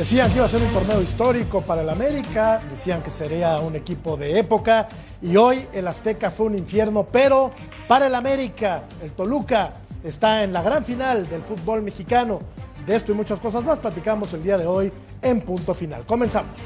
Decían que iba a ser un torneo histórico para el América, decían que sería un equipo de época y hoy el Azteca fue un infierno, pero para el América, el Toluca está en la gran final del fútbol mexicano. De esto y muchas cosas más platicamos el día de hoy en punto final. Comenzamos.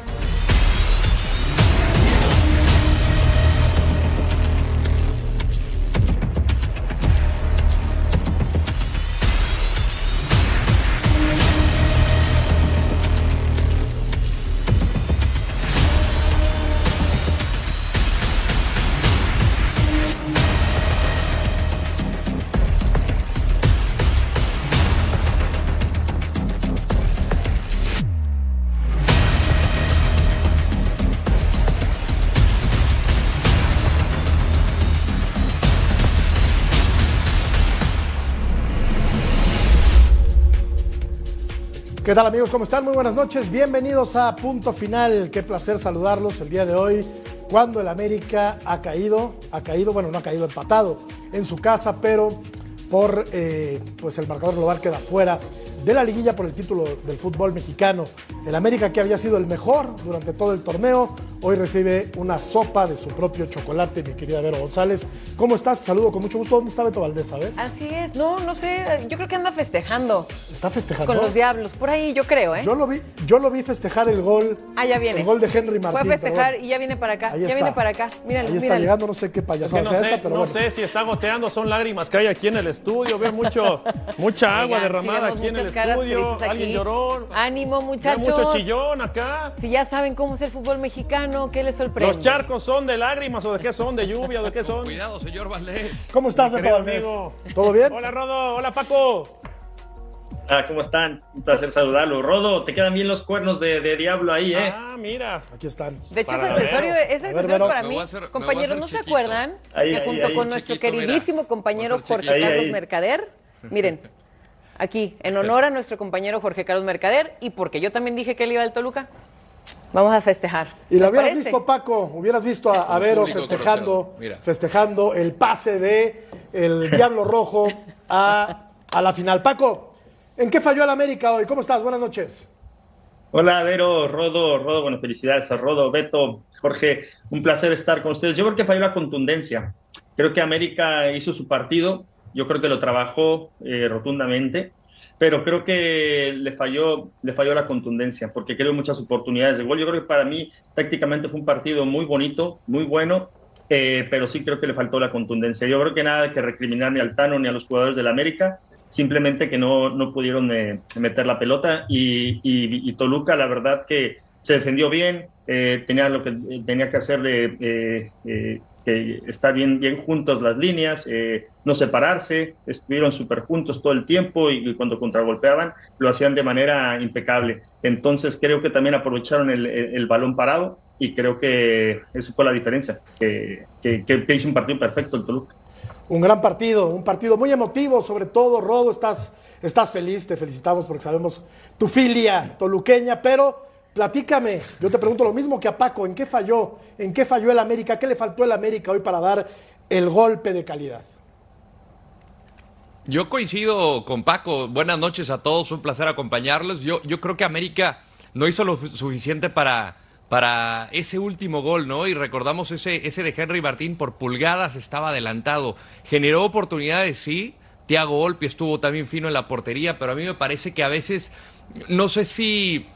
¿Qué tal amigos? ¿Cómo están? Muy buenas noches. Bienvenidos a Punto Final. Qué placer saludarlos el día de hoy cuando el América ha caído, ha caído, bueno, no ha caído empatado en su casa, pero por eh, pues el marcador global queda fuera de la liguilla por el título del fútbol mexicano. El América, que había sido el mejor durante todo el torneo, hoy recibe una sopa de su propio chocolate, mi querida Vero González. ¿Cómo estás? Te saludo con mucho gusto. ¿Dónde está Beto Valdés, sabes? Así es. No, no sé. Yo creo que anda festejando. ¿Está festejando? Con los diablos. Por ahí, yo creo, ¿eh? Yo lo vi, yo lo vi festejar el gol. Ah, ya viene. El gol de Henry Martín. Fue a festejar y ya viene para acá. Ahí ya está. viene para acá. Míralo, Ahí está míralo. llegando, no sé qué Es payasada que no sea sé, esta, pero no bueno. sé si está goteando, son lágrimas que hay aquí en el estudio. Veo mucho, mucha agua Oigan, derramada aquí en el estudio. Alguien lloró. Ánimo, Veo muchachos. mucho chillón acá. Si ya saben cómo es el fútbol mexicano, ¿qué les sorprende? ¿Los charcos son de lágrimas o de qué son? ¿De lluvia o de qué son? Cuidado, señor Valdés. ¿Cómo estás, Beto Valdés? amigo. ¿Todo bien? Hola, Rodo. Hola, Paco. Ah, ¿cómo están? Un placer saludarlo. Rodo, te quedan bien los cuernos de, de diablo ahí, ¿eh? Ah, mira. Aquí están. De hecho, Para es accesorio, es ver, accesorio Vero. para mí. hacer- Compañeros, ¿no se acuerdan Ahí, que ahí, junto ahí, con nuestro chiquito, mira. queridísimo compañero Jorge Carlos ahí. Mercader? Miren, aquí, en honor a nuestro compañero Jorge Carlos Mercader y porque yo también dije que él iba al Toluca, vamos a festejar. Y lo ¿Les hubieras parece? visto, Paco, hubieras visto a, Vero festejando, festejando el pase de el Diablo Rojo a, a la final. Paco, ¿en qué falló el América hoy? ¿Cómo estás? Buenas noches. Hola, Vero, Rodo, Rodo, bueno, felicidades a Rodo, Beto, Jorge, un placer estar con ustedes. Yo creo que falló la contundencia. Creo que América hizo su partido, yo creo que lo trabajó eh, rotundamente, pero creo que le falló, le falló la contundencia, porque creo muchas oportunidades de gol. Yo creo que para mí prácticamente fue un partido muy bonito, muy bueno, eh, pero sí creo que le faltó la contundencia. Yo creo que nada que recriminar ni al Tano ni a los jugadores del América, simplemente que no, no pudieron eh, meter la pelota y, y- Toluca la verdad que se defendió bien, eh, tenía lo que eh, tenía que hacer de que está bien, bien juntos las líneas, eh, no separarse, estuvieron súper juntos todo el tiempo y, y cuando contragolpeaban lo hacían de manera impecable. Entonces creo que también aprovecharon el, el- el balón parado y creo que eso fue la diferencia, que- que- que hizo un partido perfecto el Toluca. Un gran partido, un partido muy emotivo, sobre todo, Rodo, estás, estás feliz, te felicitamos porque sabemos tu filia toluqueña, pero platícame, yo te pregunto lo mismo que a Paco, ¿en qué falló? ¿En qué falló el América? ¿Qué le faltó el América hoy para dar el golpe de calidad? Yo coincido con Paco. Buenas noches a todos, un placer acompañarlos. Yo, yo creo que América no hizo lo suficiente para, para ese último gol, ¿no? Y recordamos ese, ese de Henry Martín por pulgadas estaba adelantado. Generó oportunidades, sí. Tiago Volpi estuvo también fino en la portería, pero a mí me parece que a veces, no sé si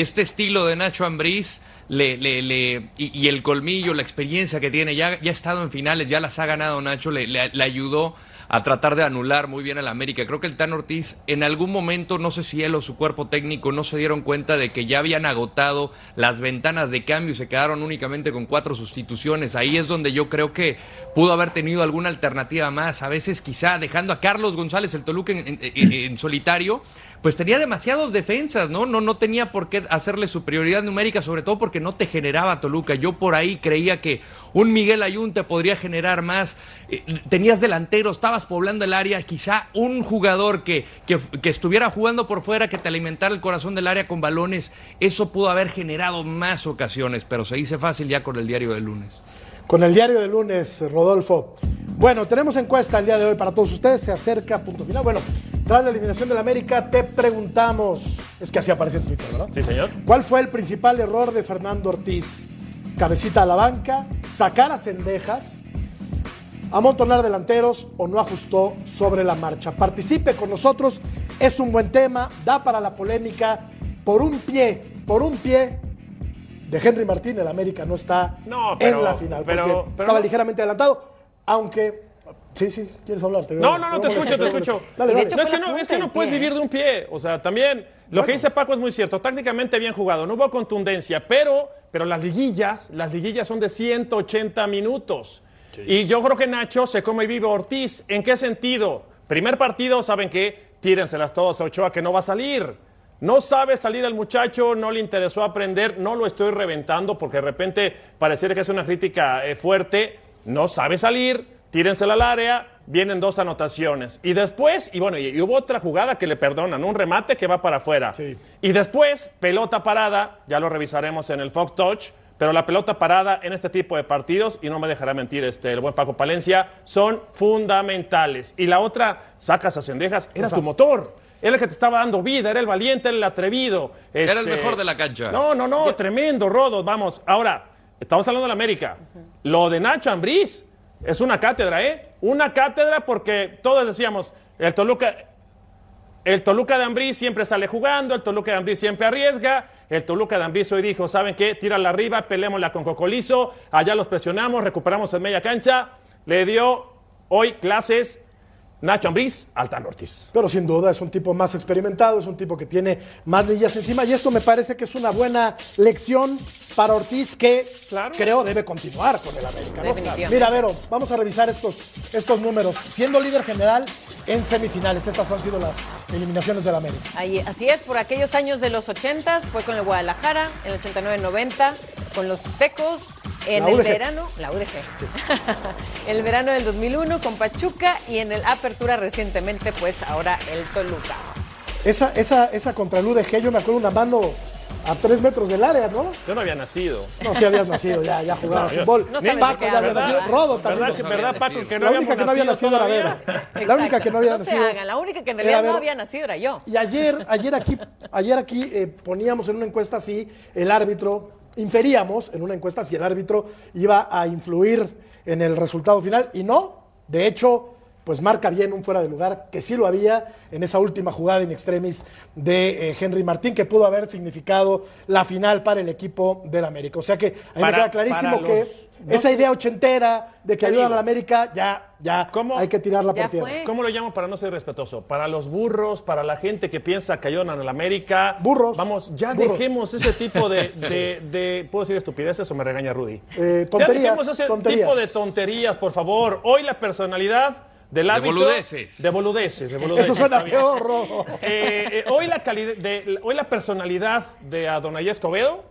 este estilo de Nacho Ambriz le, le, le- y, el colmillo, la experiencia que tiene, ya, ha estado en finales, ya las ha ganado Nacho, le, le- ayudó a tratar de anular muy bien al América. Creo que el Tan Ortiz en algún momento, no sé si él o su cuerpo técnico no se dieron cuenta de que ya habían agotado las ventanas de cambio y se quedaron únicamente con cuatro sustituciones. Ahí es donde yo creo que pudo haber tenido alguna alternativa más. A veces quizá dejando a Carlos González el Toluca en solitario, pues tenía demasiados defensas, ¿no? ¿no? No tenía por qué hacerle superioridad numérica, sobre todo porque no te generaba Toluca. Yo por ahí creía que un Miguel Ayun te podría generar más. Eh, tenías delantero, estabas poblando el área, quizá un jugador que, que, que estuviera jugando por fuera, que te alimentara el corazón del área con balones, eso pudo haber generado más ocasiones, pero se dice fácil ya con el diario del lunes. Con el diario de lunes, Rodolfo. Bueno, tenemos encuesta el día de hoy para todos ustedes. Se acerca punto final. Bueno, tras la eliminación del América, te preguntamos: Es que así aparece en Twitter, ¿verdad? Sí, señor. ¿Cuál fue el principal error de Fernando Ortiz? Cabecita a la banca, sacar a cendejas, amontonar delanteros o no ajustó sobre la marcha. Participe con nosotros, es un buen tema, da para la polémica. Por un pie, por un pie de Henry Martín, el América no está No, pero- en la final, pero- porque pero estaba ligeramente adelantado, aunque... Sí, sí, quieres hablar. Te veo- No, no, no, te escucho, te escucho. Dale, dale. hecho- No, es que no, es que no puedes pie. vivir de un pie. O sea, también lo que dice Paco es muy cierto. Tácticamente bien jugado. No hubo contundencia, pero, pero las liguillas, las liguillas son de 180 minutos. Y yo creo que Nacho se come y vive a Ortiz. ¿En qué sentido? Primer partido, ¿saben qué? Tírenselas todos a Ochoa que no va a salir. No sabe salir el muchacho, no le interesó aprender, no lo estoy reventando porque de repente pareciera que es una crítica eh, fuerte. No sabe salir, tírensela al área, vienen dos anotaciones. Y después, y bueno, y, y hubo otra jugada que le perdonan, un remate que va para afuera. Sí. Y después, pelota parada, ya lo revisaremos en el Fox Touch, pero la pelota parada en este tipo de partidos, y no me dejará mentir este, el buen Paco Palencia, son fundamentales. Y la otra, sacas a cendejas, era tu motor. Era el que te estaba dando vida, era el valiente, era el atrevido. Era el Este, mejor de la cancha. No, no, no, tremendo, Rodo. Vamos, ahora, estamos hablando de la América. Lo de Nacho Ambriz es una cátedra, ¿eh? Una cátedra porque todos decíamos, el Toluca, el Toluca de Ambriz siempre sale jugando, el Toluca de Ambriz siempre arriesga, el Toluca de Ambriz hoy dijo, ¿saben qué? Tírala arriba, peleémosla con Cocolizo, allá los presionamos, recuperamos en media cancha, le dio hoy clases Nacho Ambriz al Tan Ortiz. Pero sin duda es un tipo más experimentado, es un tipo que tiene más lillas encima y esto me parece que es una buena lección para Ortiz que Claro. creo debe continuar con el América. Mira, Vero, vamos a revisar estos, estos números. Siendo líder general en semifinales, estas han sido las eliminaciones del América. Ahí- así es, por aquellos años de los 80 fue con el Guadalajara, en el 89-90, con los Tecos, en La el UDG. verano, la UDG, el verano del 2001 con Pachuca y en el Apertura recientemente, pues ahora el Toluca. Esa, esa, esa contra el UDG, yo me acuerdo una mano a tres metros del área, ¿no? Yo no había nacido. No, si habías nacido, ya, ya jugaba No, fútbol. No Paco ya había. Rodo también. ¿Verdad, que, sabía. verdad Paco, que no La única que no había nacido era? Vera. La única que no había no nacido. se hagan, la única que en era realidad no había nacido era yo. Y ayer, ayer aquí, ayer aquí eh, poníamos en una encuesta si el árbitro, inferíamos en una encuesta si el árbitro iba a influir en el resultado final y no. De hecho, pues marca bien un fuera de lugar, que sí lo había en esa última jugada in extremis de eh, Henry Martín, que pudo haber significado la final para el equipo del América. O sea que a mí me Para- queda clarísimo que los- esa idea ochentera de que ayudan digo. a la América, ya, ya ¿Cómo? hay que tirarla Ya por tierra. fue. ¿Cómo lo llamo para no ser respetuoso? Para los burros, para la gente que piensa que ayudan a la América. Burros. Vamos, ya Burros. dejemos ese tipo de, de- de- ¿Puedo decir estupideces o me regaña Rudy? Eh, ya tonterías, dejemos ese tonterías. tipo de tonterías, por favor. Hoy la personalidad del árbitro... boludeces. De boludeces. de boludeces, Eso suena peor, Rodo. Eh, eh, hoy, la de, hoy la personalidad de Adonai Escobedo,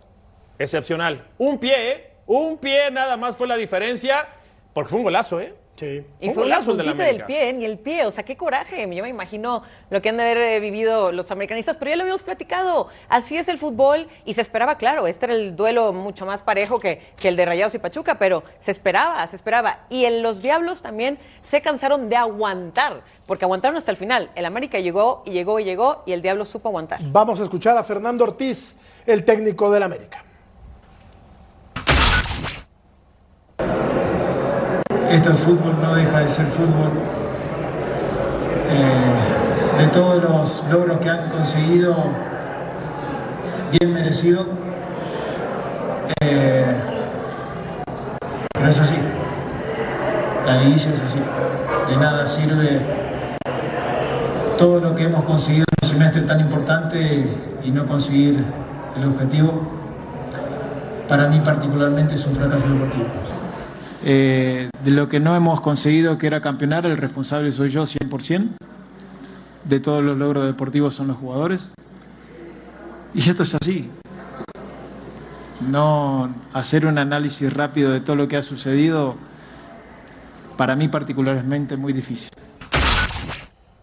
excepcional. Un pie, ¿eh? un pie nada más fue la diferencia, porque fue un golazo, ¿eh? Sí. Y Un fue una golazo de la del pie, ni el pie, o sea, qué coraje. Yo me imagino lo que han de haber eh, vivido los americanistas, pero ya lo habíamos platicado. Así es el fútbol y se esperaba, claro, este era el duelo mucho más parejo que, que el de Rayados y Pachuca, pero se esperaba, se esperaba. Y en los Diablos también se cansaron de aguantar, porque aguantaron hasta el final. El América llegó y llegó y llegó y el Diablo supo aguantar. Vamos a escuchar a Fernando Ortiz, el técnico del América. Esto es fútbol, no deja de ser fútbol. Eh, de todos los logros que han conseguido, bien merecido. Eh, pero eso sí, la liguilla es así. De nada sirve todo lo que hemos conseguido en un semestre tan importante y no conseguir el objetivo. Para mí particularmente es un fracaso deportivo. Eh, de lo que no hemos conseguido, que era campeonar, el responsable soy yo 100%. De todos los logros deportivos son los jugadores. Y esto es así. No hacer un análisis rápido de todo lo que ha sucedido, para mí particularmente muy difícil.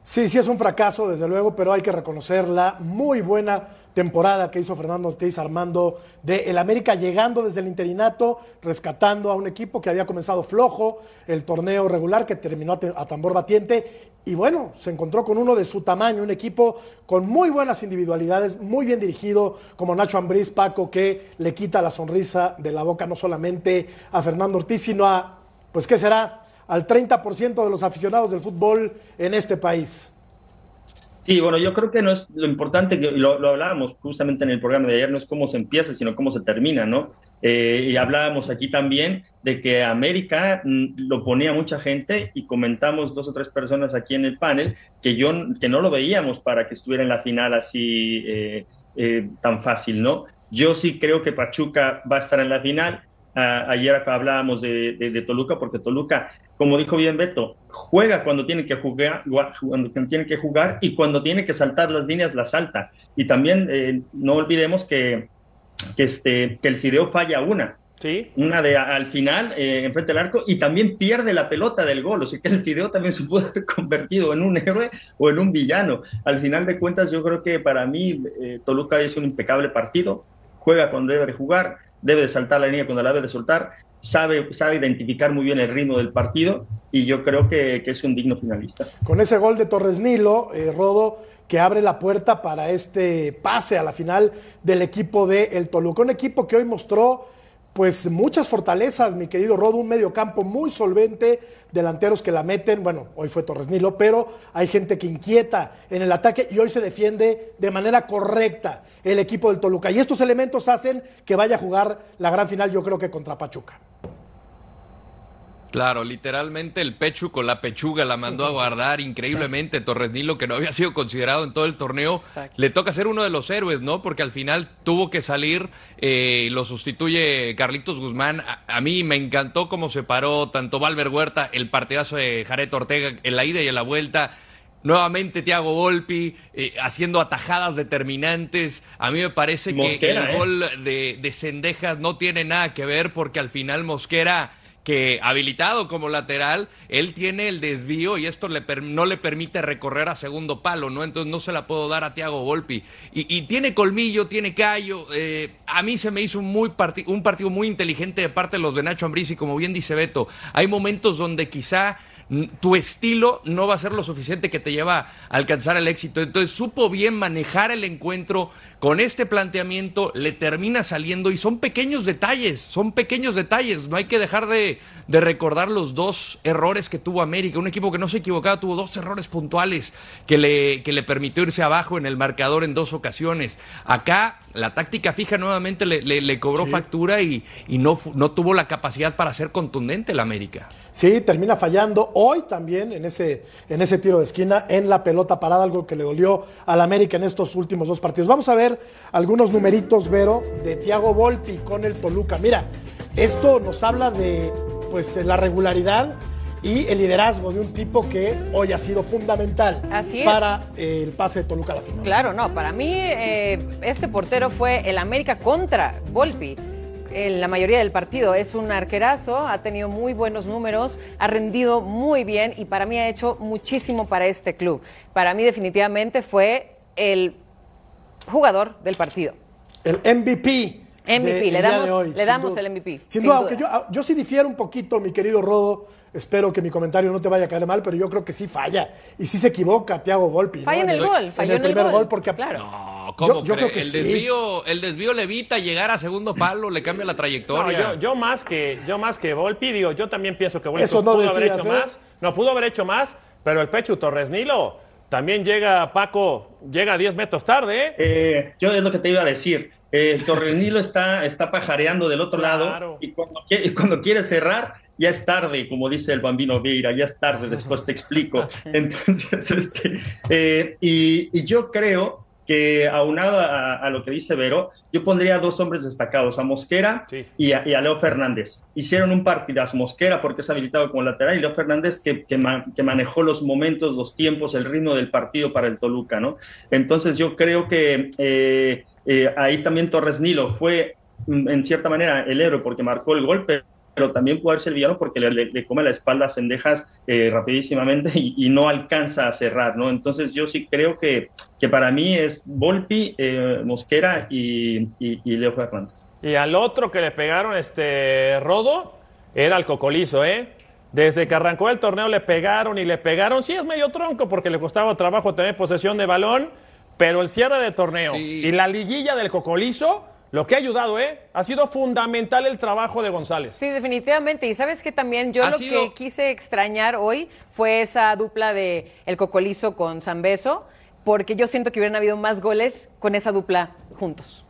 Sí, sí es un fracaso, desde luego, pero hay que reconocer la muy buena temporada que hizo Fernando Ortiz armando de el América, llegando desde el interinato, rescatando a un equipo que había comenzado flojo, el torneo regular que terminó a tambor batiente, y bueno, se encontró con uno de su tamaño, un equipo con muy buenas individualidades, muy bien dirigido, como Nacho Ambriz, Paco, que le quita la sonrisa de la boca no solamente a Fernando Ortiz, sino a, pues, ¿qué será? al 30% de los aficionados del fútbol en este país. Sí, bueno, yo creo que no es lo importante, que lo, hablábamos justamente en el programa de ayer, no es cómo se empieza, sino cómo se termina, ¿no? Eh, y hablábamos aquí también de que América mm, lo ponía mucha gente y comentamos dos o tres personas aquí en el panel que yo que no lo veíamos para que estuviera en la final así eh, eh, tan fácil, ¿no? Yo sí creo que Pachuca va a estar en la final ayer acá hablábamos de, Toluca, porque Toluca, como dijo bien Beto, juega cuando tiene que jugar, cuando tiene que jugar y cuando tiene que saltar las líneas las salta. Y también eh, no olvidemos que, que, este, que el Fideo falla una. Sí. Una de al final, eh, enfrente del arco, y también pierde la pelota del gol. O sea que el Fideo también se puede haber convertido en un héroe o en un villano. Al final de cuentas, yo creo que para mí eh, Toluca es un impecable partido, juega cuando debe de jugar, debe de saltar la línea cuando la debe de soltar, sabe, sabe identificar muy bien el ritmo del partido y yo creo que, es un digno finalista. Con ese gol de Torres Nilo, eh, Rodo, que abre la puerta para este pase a la final del equipo de El Toluca, un equipo que hoy mostró pues muchas fortalezas, mi querido Rodo, un medio campo muy solvente, delanteros que la meten, bueno, hoy fue Torres Nilo, pero hay gente que inquieta en el ataque y hoy se defiende de manera correcta el equipo del Toluca. Y estos elementos hacen que vaya a jugar la gran final, yo creo que contra Pachuca. Claro, literalmente el Pechu con la pechuga la mandó a guardar increíblemente. Torres Nilo, que no había sido considerado en todo el torneo, le toca ser uno de los héroes, ¿no? Porque al final tuvo que salir, eh, lo sustituye Carlitos Guzmán. A, mí me encantó cómo se paró tanto Valver Huerta, el partidazo de Jared Ortega en la ida y en la vuelta. Nuevamente Thiago Volpi eh, haciendo atajadas determinantes. A mí me parece que el ¿eh? gol de, de Cendejas no tiene nada que ver porque al final Mosquera que habilitado como lateral, él tiene el desvío y esto le no le permite recorrer a segundo palo, ¿no? Entonces no se la puedo dar a Tiago Volpi. Y, tiene colmillo, tiene callo. Eh, a mí se me hizo un, partido muy inteligente de parte de los de Nacho Ambriz y como bien dice Beto, hay momentos donde quizá tu estilo no va a ser lo suficiente que te lleva a alcanzar el éxito. Entonces supo bien manejar el encuentro con este planteamiento, le termina saliendo y son pequeños detalles, son pequeños detalles. No hay que dejar de, recordar los dos errores que tuvo América. Un equipo que no se equivocaba tuvo dos errores puntuales que le, que le permitió irse abajo en el marcador en dos ocasiones. Acá la táctica fija nuevamente le, cobró factura y, y, no, no tuvo la capacidad para ser contundente el América. Sí, termina fallando hoy también en ese, en ese tiro de esquina, en la pelota parada, algo que le dolió al América en estos últimos dos partidos. Vamos a ver algunos numeritos, Vero, de Tiago Volpi con el Toluca. Mira, esto nos habla de pues la regularidad y el liderazgo de un tipo que hoy ha sido fundamental para el pase de Toluca a la final. Claro, no, para mí eh, este portero fue el América contra Volpi. En la mayoría del partido es un arquerazo, ha tenido muy buenos números, ha rendido muy bien y para mí ha hecho muchísimo para este club. Para mí definitivamente fue el jugador del partido. El MVP. MVP, le damos, le damos el MVP. Sin, duda, aunque yo, yo sí difiero un poquito, mi querido Rodo, espero que mi comentario no te vaya a caer mal, pero yo creo que sí falla. Y sí se equivoca Thiago Volpi. Falla en el, gol, en el primer gol. porque claro. No, ¿cómo yo, creo que el desvío, el desvío le evita llegar a segundo palo, le cambia la trayectoria. yo, yo, más que yo más que Volpi, digo, yo también pienso que Volpi pudo haber hecho ¿eh? más. No pudo haber hecho más, pero el Pecho Torres Nilo también llega Paco, llega 10 metros tarde. ¿eh? ¿eh? yo es lo que te iba a decir. El Torres Nilo está, está pajareando del otro lado y cuando, y cuando quiere cerrar ya es tarde, como dice el bambino Vieira, ya es tarde, después te explico. Entonces, este, eh, y, yo creo que aunado a, lo que dice Vero, yo pondría a dos hombres destacados, a Mosquera y, a, Leo Fernández. Hicieron un partidazo, Mosquera porque es habilitado como lateral y Leo Fernández que, que, manejó los momentos, los tiempos, el ritmo del partido para el Toluca, ¿no? Entonces yo creo que eh, eh, ahí también Torres Nilo fue mm, en cierta manera el héroe porque marcó el golpe, pero también puede ser villano porque le, come la espalda a Cendejas eh, rapidísimamente y, no alcanza a cerrar, ¿no? Entonces yo sí creo que, que para mí es Volpi, eh, Mosquera y, y, Leo Fernández. Y al otro que le pegaron este Rodo era el Cocolizo, ¿eh? Desde que arrancó el torneo le pegaron y le pegaron. Sí, es medio tronco porque le costaba trabajo tener posesión de balón, pero el cierre de torneo y la liguilla del Cocolizo lo que ha ayudado, ¿eh? Ha sido fundamental el trabajo de González. Sí, definitivamente. Y sabes que también yo lo que quise extrañar hoy fue esa dupla de el Cocolizo con Zambeso, porque yo siento que hubieran habido más goles con esa dupla juntos.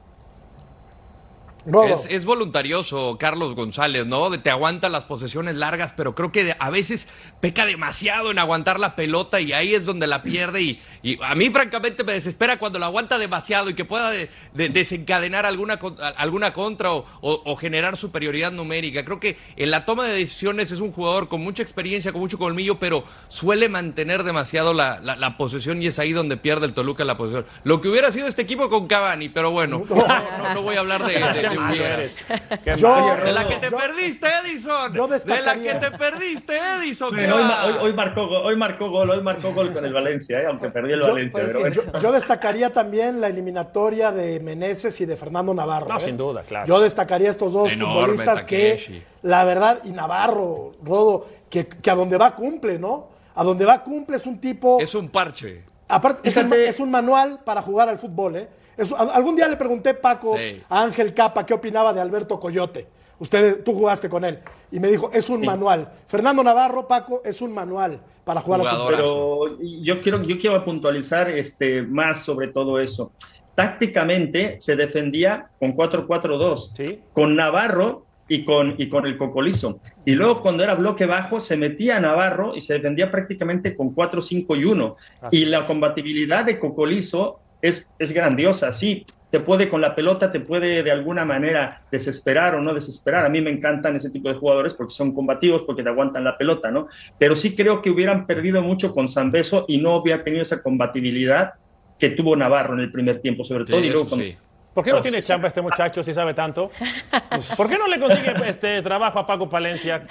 Es, voluntarioso Carlos González, ¿no? Te aguanta las posesiones largas, pero creo que a veces peca demasiado en aguantar la pelota y ahí es donde la pierde. Y, a mí, francamente, me desespera cuando la aguanta demasiado y que pueda desencadenar alguna, alguna contra o, generar superioridad numérica. Creo que en la toma de decisiones es un jugador con mucha experiencia, con mucho colmillo, pero suele mantener demasiado la, posesión y es ahí donde pierde el Toluca la posesión. Lo que hubiera sido este equipo con Cavani, pero bueno, no, voy a hablar de de la que te perdiste, Edison. de la que te perdiste, Edison. hoy, marcó, hoy marcó gol, hoy marcó gol con el Valencia, eh, aunque perdió el Valencia. yo, destacaría también la eliminatoria de Meneses y de Fernando Navarro. No, eh. sin duda, claro. Yo destacaría estos dos futbolistas que, la verdad, y Navarro, Rodo, que, que a donde va cumple, ¿no? A donde va cumple es un tipo. Es un parche. Aparte, es un, es un, manual para jugar al fútbol, ¿eh? Algún día le pregunté, Paco, a Ángel Capa, qué opinaba de Alberto Coyote. Usted, tú jugaste con él. Y me dijo, es un manual. Fernando Navarro, Paco, es un manual para jugar al fútbol. Pero yo quiero, yo quiero puntualizar este, más sobre todo eso. Tácticamente se defendía con 4-4-2. Con Navarro y con, y con el Cocolizo. Y luego cuando era bloque bajo se metía Navarro y se defendía prácticamente con 4, 5 y 1. Y la combatibilidad de Cocolizo es, grandiosa, sí, te puede con la pelota, te puede de alguna manera desesperar o no desesperar. A mí me encantan ese tipo de jugadores porque son combativos, porque te aguantan la pelota, ¿no? Pero sí creo que hubieran perdido mucho con Beso y no hubiera tenido esa combatibilidad que tuvo Navarro en el primer tiempo, sobre todo. ¿Por qué no tiene chamba este muchacho si sabe tanto? ¿Por qué no le consigue este trabajo a Paco Palencia?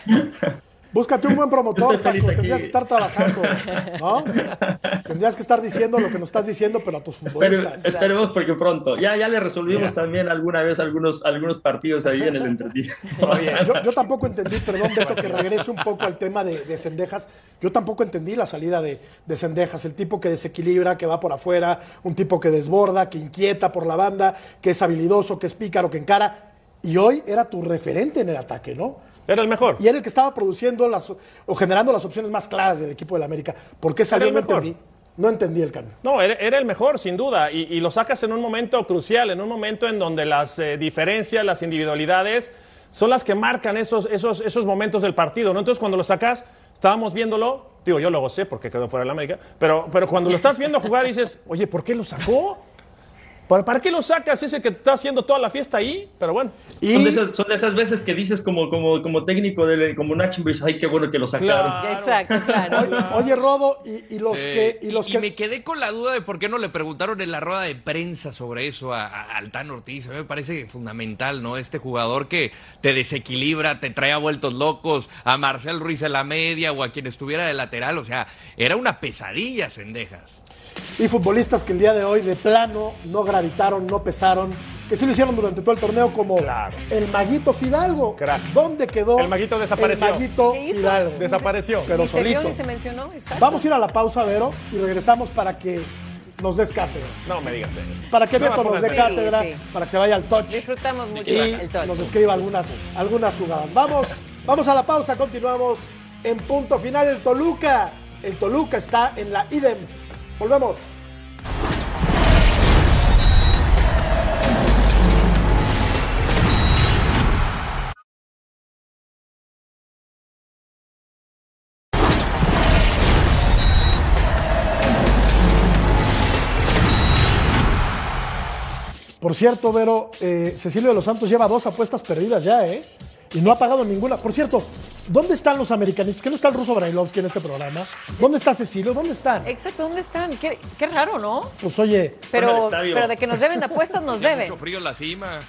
Búscate un buen promotor, Paco. Tendrías que estar trabajando, ¿no? Tendrías que estar diciendo lo que nos estás diciendo, pero a tus futbolistas. esperemos porque pronto. Ya, ya le resolvimos también alguna vez algunos, algunos partidos ahí en el entretiempo. Yo, yo, tampoco entendí, perdón, Beto, que regrese un poco al tema de, de Cendejas. Yo tampoco entendí la salida de, de Cendejas. El tipo que desequilibra, que va por afuera, un tipo que desborda, que inquieta por la banda, que es habilidoso, que es pícaro, que encara. Y hoy era tu referente en el ataque, ¿no? Era el mejor. Y era el que estaba produciendo las, o generando las opciones más claras del equipo del América. ¿Por qué salió? No entendí. No entendí el cambio. No, era, el mejor, sin duda. Y, lo sacas en un momento crucial, en un momento en donde las eh, diferencias, las individualidades, son las que marcan esos, esos, esos momentos del partido. ¿no? Entonces, cuando lo sacas, estábamos viéndolo, digo, yo lo gocé porque quedó fuera del América, pero, pero cuando lo estás viendo jugar dices, oye, ¿por qué lo sacó? ¿Para, qué lo sacas? Es el que te está haciendo toda la fiesta ahí, pero bueno. Son, de esas, veces que dices como, como, como técnico, de, como Nacho, ay, qué bueno que lo sacaron. Exacto, claro. Oye, Rodo, y, los que... Y, los que... me quedé con la duda de por qué no le preguntaron en la rueda de prensa sobre eso a, a Altán Ortiz. A mí me parece fundamental, ¿no? Este jugador que te desequilibra, te trae a vueltos locos, a Marcel Ruiz en la media o a quien estuviera de lateral. O sea, era una pesadilla, Cendejas y futbolistas que el día de hoy de plano no gravitaron, no pesaron, que sí lo hicieron durante todo el torneo como el Maguito Fidalgo. ¿Dónde quedó? El Maguito desapareció. El Maguito Fidalgo. Desapareció. Pero solito. Vamos a ir a la pausa, Vero, y regresamos para que nos des cátedra. No me digas eso. Para que Beto nos dé cátedra, para que se vaya al touch. Disfrutamos mucho y el touch. nos escriba algunas, algunas jugadas. Vamos, vamos a la pausa, continuamos en punto final el Toluca. El Toluca está en la IDEM Volvemos. Por cierto, Vero, eh, Cecilio de los Santos lleva dos apuestas perdidas ya, ¿eh? Y no ha pagado ninguna. Por cierto, ¿dónde están los americanistas? ¿Qué no está el ruso Brailovsky en este programa? ¿Dónde está Cecilio? ¿Dónde están? Exacto, ¿dónde están? Qué, raro, ¿no? Pues oye. Pero, pero de que nos deben apuestas, nos deben. mucho frío en la cima.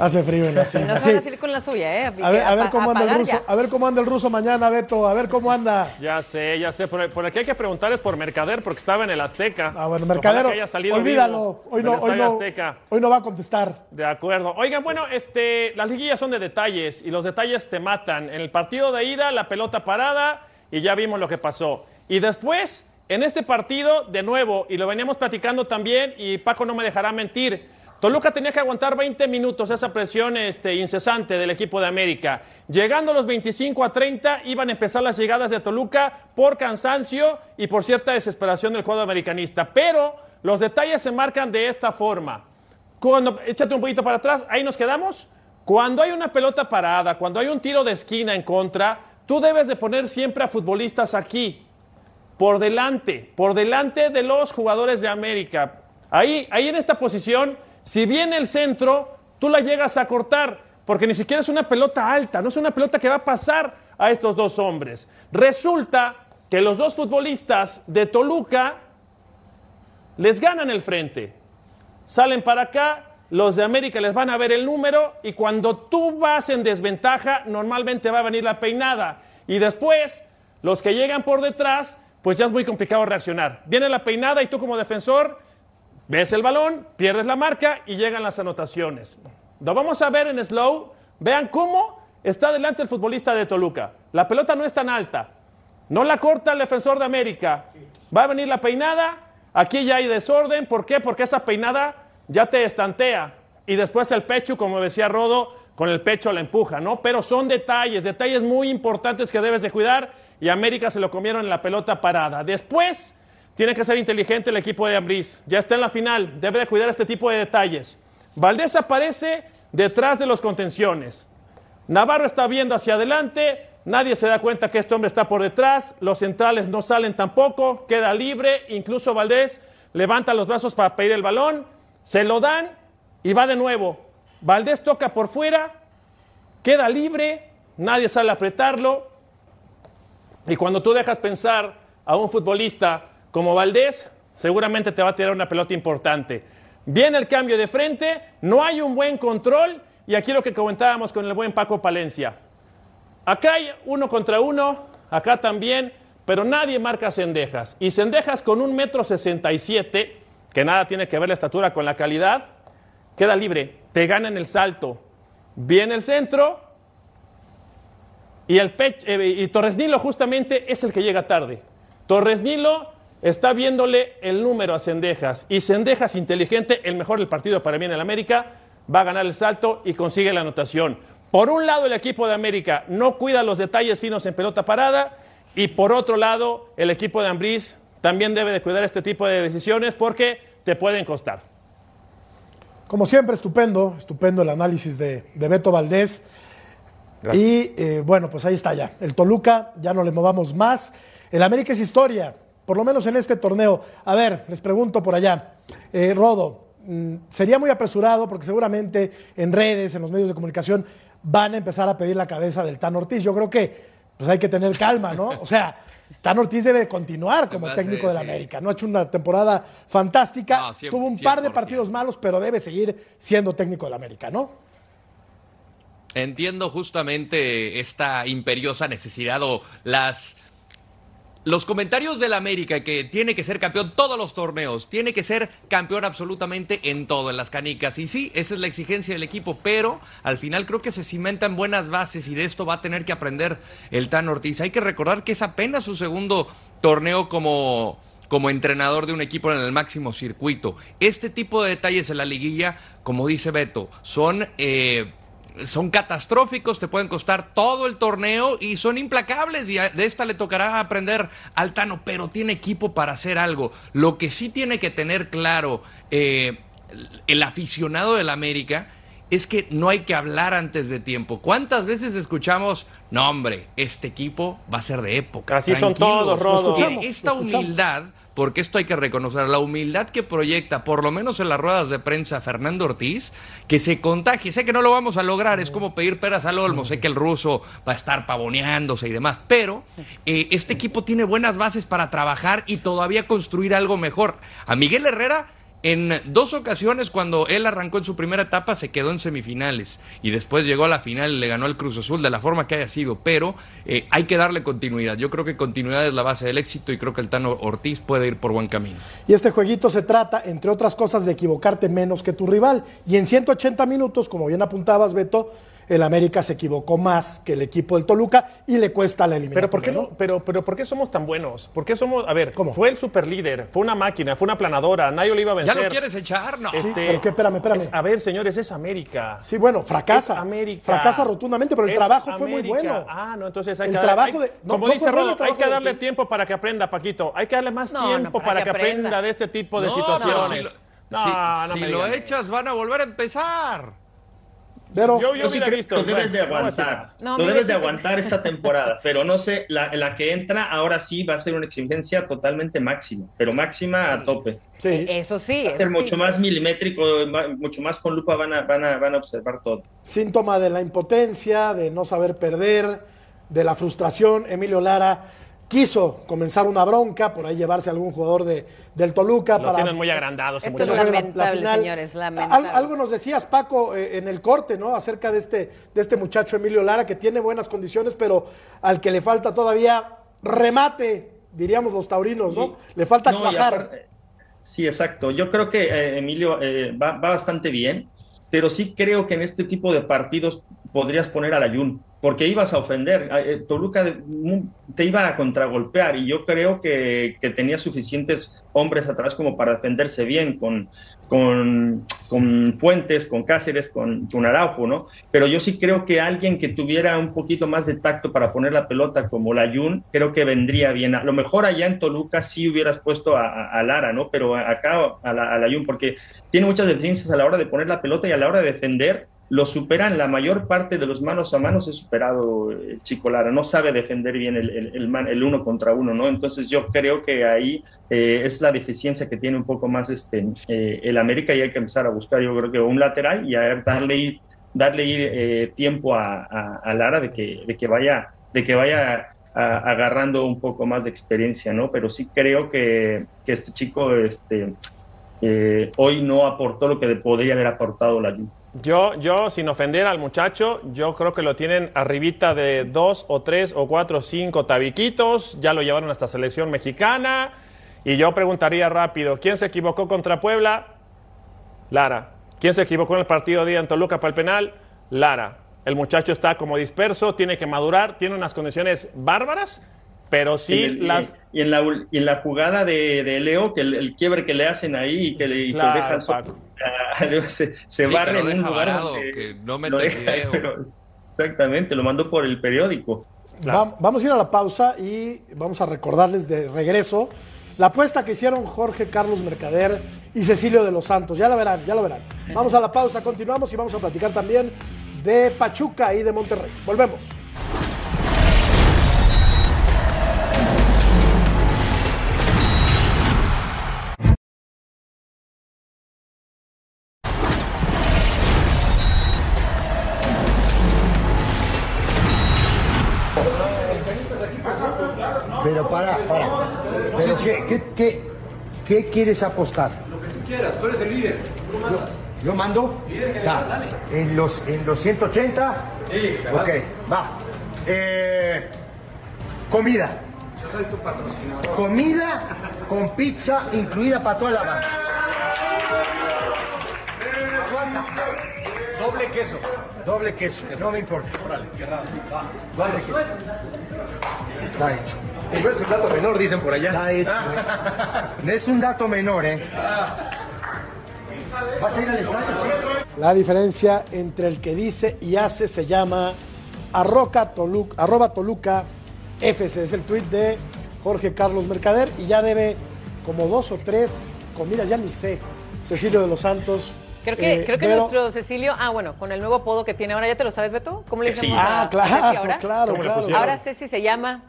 Hace frío en la cima. no se van a con la suya, ¿eh? A ver, a ver Pa- cómo anda el ruso. ya. A ver cómo anda el ruso mañana, Beto. A ver cómo anda. Ya sé, ya sé. Por, por aquí hay que preguntar es por Mercader porque estaba en el Azteca. Ah, bueno, salido olvídalo. Hoy no, hoy, no, Azteca. hoy no va a contestar. De acuerdo. Oigan, bueno, este, las liguillas son de detalles y los detalles te matan. En el partido de ida, la pelota parada y ya vimos lo que pasó. Y después, en este partido, de nuevo, y lo veníamos platicando también, y Paco no me dejará mentir. Toluca tenía que aguantar 20 minutos esa presión este, incesante del equipo de América. Llegando los 25 a 30, iban a empezar las llegadas de Toluca por cansancio y por cierta desesperación del juego americanista. Pero los detalles se marcan de esta forma. Cuando, échate un poquito para atrás, ahí nos quedamos. Cuando hay una pelota parada, cuando hay un tiro de esquina en contra, tú debes de poner siempre a futbolistas aquí, por delante, por delante de los jugadores de América. Ahí, ahí en esta posición, si viene el centro, tú la llegas a cortar, porque ni siquiera es una pelota alta, no es una pelota que va a pasar a estos dos hombres. Resulta que los dos futbolistas de Toluca les ganan el frente salen para acá, los de América les van a ver el número y cuando tú vas en desventaja, normalmente va a venir la peinada. Y después, los que llegan por detrás, pues ya es muy complicado reaccionar. Viene la peinada y tú como defensor ves el balón, pierdes la marca y llegan las anotaciones. Lo vamos a ver en slow. Vean cómo está delante el futbolista de Toluca. La pelota no es tan alta. No la corta el defensor de América. Va a venir la peinada. Aquí ya hay desorden. ¿Por qué? Porque esa peinada ya te estantea. Y después el pecho, como decía Rodo, con el pecho la empuja, ¿no? Pero son detalles, detalles muy importantes que debes de cuidar. Y América se lo comieron en la pelota parada. Después, tiene que ser inteligente el equipo de Ambriz. Ya está en la final. Debe de cuidar este tipo de detalles. Valdés aparece detrás de los contenciones. Navarro está viendo hacia adelante, nadie se da cuenta que este hombre está por detrás, los centrales no salen tampoco, queda libre, incluso Valdés levanta los brazos para pedir el balón, se lo dan y va de nuevo. Valdés toca por fuera, queda libre, nadie sale a apretarlo. Y cuando tú dejas pensar a un futbolista como Valdés, seguramente te va a tirar una pelota importante. Viene el cambio de frente, no hay un buen control y aquí lo que comentábamos con el buen Paco Palencia. Acá hay uno contra uno, acá también, pero nadie marca Cendejas. Y Cendejas con un metro sesenta y siete, que nada tiene que ver la estatura con la calidad, queda libre, te gana en el salto. Viene el centro y, el eh, y Torres Nilo justamente es el que llega tarde. Torres Nilo está viéndole el número a Cendejas y Cendejas inteligente, el mejor del partido para mí en el América, va a ganar el salto y consigue la anotación. Por un lado el equipo de América no cuida los detalles finos en pelota parada y por otro lado el equipo de Ambriz también debe de cuidar este tipo de decisiones porque te pueden costar. Como siempre, estupendo, estupendo el análisis de, de Beto Valdés. Y eh, bueno, pues ahí está ya. El Toluca, ya no le movamos más. El América es historia, por lo menos en este torneo. A ver, les pregunto por allá. Eh, Rodo, mm, sería muy apresurado porque seguramente en redes, en los medios de comunicación, van a empezar a pedir la cabeza del Tan Ortiz. Yo creo que pues hay que tener calma, ¿no? O sea, Tan Ortiz debe continuar como técnico del sí. América. No ha hecho una temporada fantástica. No, Tuvo un par de 100%. partidos malos, pero debe seguir siendo técnico del América, ¿no? Entiendo justamente esta imperiosa necesidad o las los comentarios del América que tiene que ser campeón todos los torneos, tiene que ser campeón absolutamente en todo, en las canicas. Y sí, esa es la exigencia del equipo, pero al final creo que se cimentan buenas bases y de esto va a tener que aprender el Tan Ortiz. Hay que recordar que es apenas su segundo torneo como como entrenador de un equipo en el máximo circuito. Este tipo de detalles en la liguilla, como dice Beto, son eh, son catastróficos, te pueden costar todo el torneo y son implacables y de esta le tocará aprender al Tano, pero tiene equipo para hacer algo. Lo que sí tiene que tener claro eh, el aficionado del América es que no hay que hablar antes de tiempo. ¿Cuántas veces escuchamos, no hombre, este equipo va a ser de época? Así son tranquilos"? todos, Rodo. Esta humildad, porque esto hay que reconocer, la humildad que proyecta, por lo menos en las ruedas de prensa, Fernando Ortiz, que se contagie. Sé que no lo vamos a lograr, es como pedir peras al olmo. Sé que el ruso va a estar pavoneándose y demás, pero eh, este equipo tiene buenas bases para trabajar y todavía construir algo mejor. A Miguel Herrera En dos ocasiones, cuando él arrancó en su primera etapa, se quedó en semifinales y después llegó a la final y le ganó el Cruz Azul de la forma que haya sido. Pero eh, hay que darle continuidad. Yo creo que continuidad es la base del éxito y creo que el Tano Ortiz puede ir por buen camino. Y este jueguito se trata, entre otras cosas, de equivocarte menos que tu rival. Y en 180 minutos, como bien apuntabas, Beto, el América se equivocó más que el equipo del Toluca y le cuesta la eliminación. Pero ¿por qué, no, pero, pero ¿por qué somos tan buenos? ¿Por qué somos, a ver, ¿Cómo? fue el superlíder, fue una máquina, fue una planadora, nadie lo iba a ¿Ya vencer. lo quieres echar? No. Este, pero qué, espérame, espérame. es- a ver, señores, es América. Sí, bueno, fracasa. Es América. Fracasa rotundamente, pero el Es trabajo fue muy bueno. Ah, no, entonces hay El que trabajo hay- de- no, como no dice Rodo, hay que darle tiempo para que aprenda, Paquito. Hay que darle más No, no, tiempo para para, que que aprenda. aprenda. de este tipo de No, situaciones. si lo, no, si- no si lo echas, van a volver a empezar. Pero Yo, yo Yo sí creo visto. que lo debes de aguantar. No, lo debes de aguantar esta temporada, pero no sé, la, la que entra ahora sí va a ser una exigencia totalmente máxima, pero máxima a tope. sí, Eso sí. Va a ser sí. mucho más milimétrico, mucho más con lupa van a, van a, van a observar todo. síntoma de la impotencia, de no saber perder, de la frustración. Emilio Lara quiso comenzar una bronca, por ahí llevarse a algún jugador de, del Toluca Lo para tienen muy agrandado ese Esto es la- final. señores, Al- lamentable. algo nos decías, Paco, eh, en el corte, ¿no? Acerca de este, de este muchacho Emilio Lara, que tiene buenas condiciones, pero al que le falta todavía remate, diríamos los taurinos, ¿no? Le falta No, cuajar. aparte- Sí, exacto. Yo creo que eh, Emilio eh, va, va bastante bien, pero sí creo que en este tipo de partidos podrías poner al Ayun, porque ibas a ofender. Eh, Toluca te iba a contragolpear y yo creo que, tenía suficientes hombres atrás como para defenderse bien con, con, Fuentes, con Cáceres, con, con ¿no? Pero yo sí creo que alguien que tuviera un poquito más de tacto para poner la pelota como la Jun, creo que vendría bien. A lo mejor allá en Toluca sí hubieras puesto a Lara, ¿no? Pero acá a la, a la Jun, porque tiene muchas deficiencias a la hora de poner la pelota y a la hora de defender. Lo superan, la mayor parte de los manos a manos es superado el chico Lara, no sabe defender bien el, el, man- el uno contra uno, ¿no? Entonces yo creo que ahí eh, es la deficiencia que tiene un poco más este eh, el América y hay que empezar a buscar, yo creo que un lateral y a darle darle eh, tiempo a, a- Lara de que, de que vaya, de que vaya a- agarrando un poco más de experiencia, ¿no? Pero sí creo que, que este chico este, eh, hoy no aportó lo que podría haber aportado la Juve. Yo, yo, sin ofender al muchacho, yo creo que lo tienen arribita de dos o tres o cuatro o cinco tabiquitos. Ya lo llevaron hasta selección mexicana. Y yo preguntaría rápido, ¿quién se equivocó contra Puebla? Lara. ¿Quién se equivocó en el partido de día en Toluca para el penal? Lara. El muchacho está como disperso, tiene que madurar, tiene unas condiciones bárbaras, pero sí y, el- las... y en la, y en la jugada de, de Leo, que el, el quiebre que le hacen ahí y que le y que Claro, dejan so- Paco. a Leo se, se Sí, barre que lo en un lugar varado, donde que no pero- exactamente, lo mandó por el periódico. Va- Vamos a ir a la pausa y vamos a recordarles de regreso la apuesta que hicieron Jorge Carlos Mercader y Cecilio de los Santos. Ya la verán, ya lo verán. Vamos a la pausa, continuamos y vamos a platicar también de Pachuca y de Monterrey. Volvemos. ¿Qué, qué, qué, qué quieres apostar? Lo que tú quieras, tú eres el líder. Tú mandas. ¿Yo mando? Líder general, Ta. dale. ¿En los, ¿En los 180? Sí, te Ok, va. Eh, comida. Yo soy tu patrocinador. Comida con pizza incluida para toda la banda. Doble queso. Doble queso. No me importa. Va. Doble queso. Está hecho. Es un dato menor, dicen por allá. Está hecho. No es un dato menor, ¿eh? ¿Vas a ir al estadio? sí? La diferencia entre el que dice y hace se llama arroca Toluca, arroba Toluca FC. Es el tuit de Jorge Carlos Mercader y ya debe como dos o tres comidas, ya ni sé. Cecilio de los Santos. Creo que, eh, creo que nuestro Cecilio, ah, bueno, con el nuevo apodo que tiene ahora, ¿ya te lo sabes, Beto? ¿Cómo le Sí. decimos Ah, a, a claro, Ceci ahora? claro, ¿Cómo le claro. Ahora Ceci se llama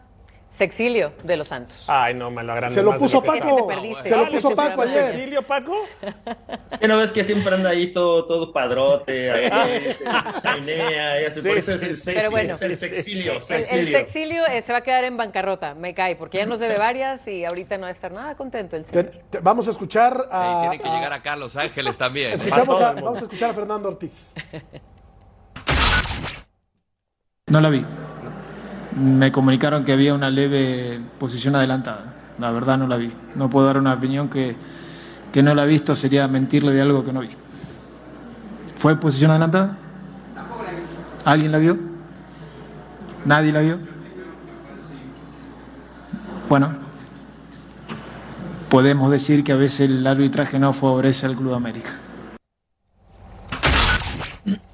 Sexilio de los Santos. Ay, no, me lo agrandé Se lo puso que. Paco. Se lo Ah, ¿le puso Paco ayer. Cecilio, Paco? ¿Qué no ves que siempre anda ahí todo, todo padrote, ahí, chainea, y así, Sí, por eso sí, es Pero bueno. es el sexilio, El, el sexilio. sexilio eh, se va a quedar en bancarrota, me cae, porque ya nos debe varias y ahorita no va a estar nada contento el Te- señor. te- vamos a escuchar Ahí a. tiene que a- llegar acá a Los Ángeles también. ¿eh? vamos a escuchar a Fernando Ortiz. No la vi. Me comunicaron que había una leve posición adelantada. La verdad no la vi. No puedo dar una opinión que, que no la he visto, sería mentirle de algo que no vi. ¿Fue posición adelantada? ¿Alguien la vio? ¿Nadie la vio? Bueno, podemos decir que a veces el arbitraje no favorece al Club América.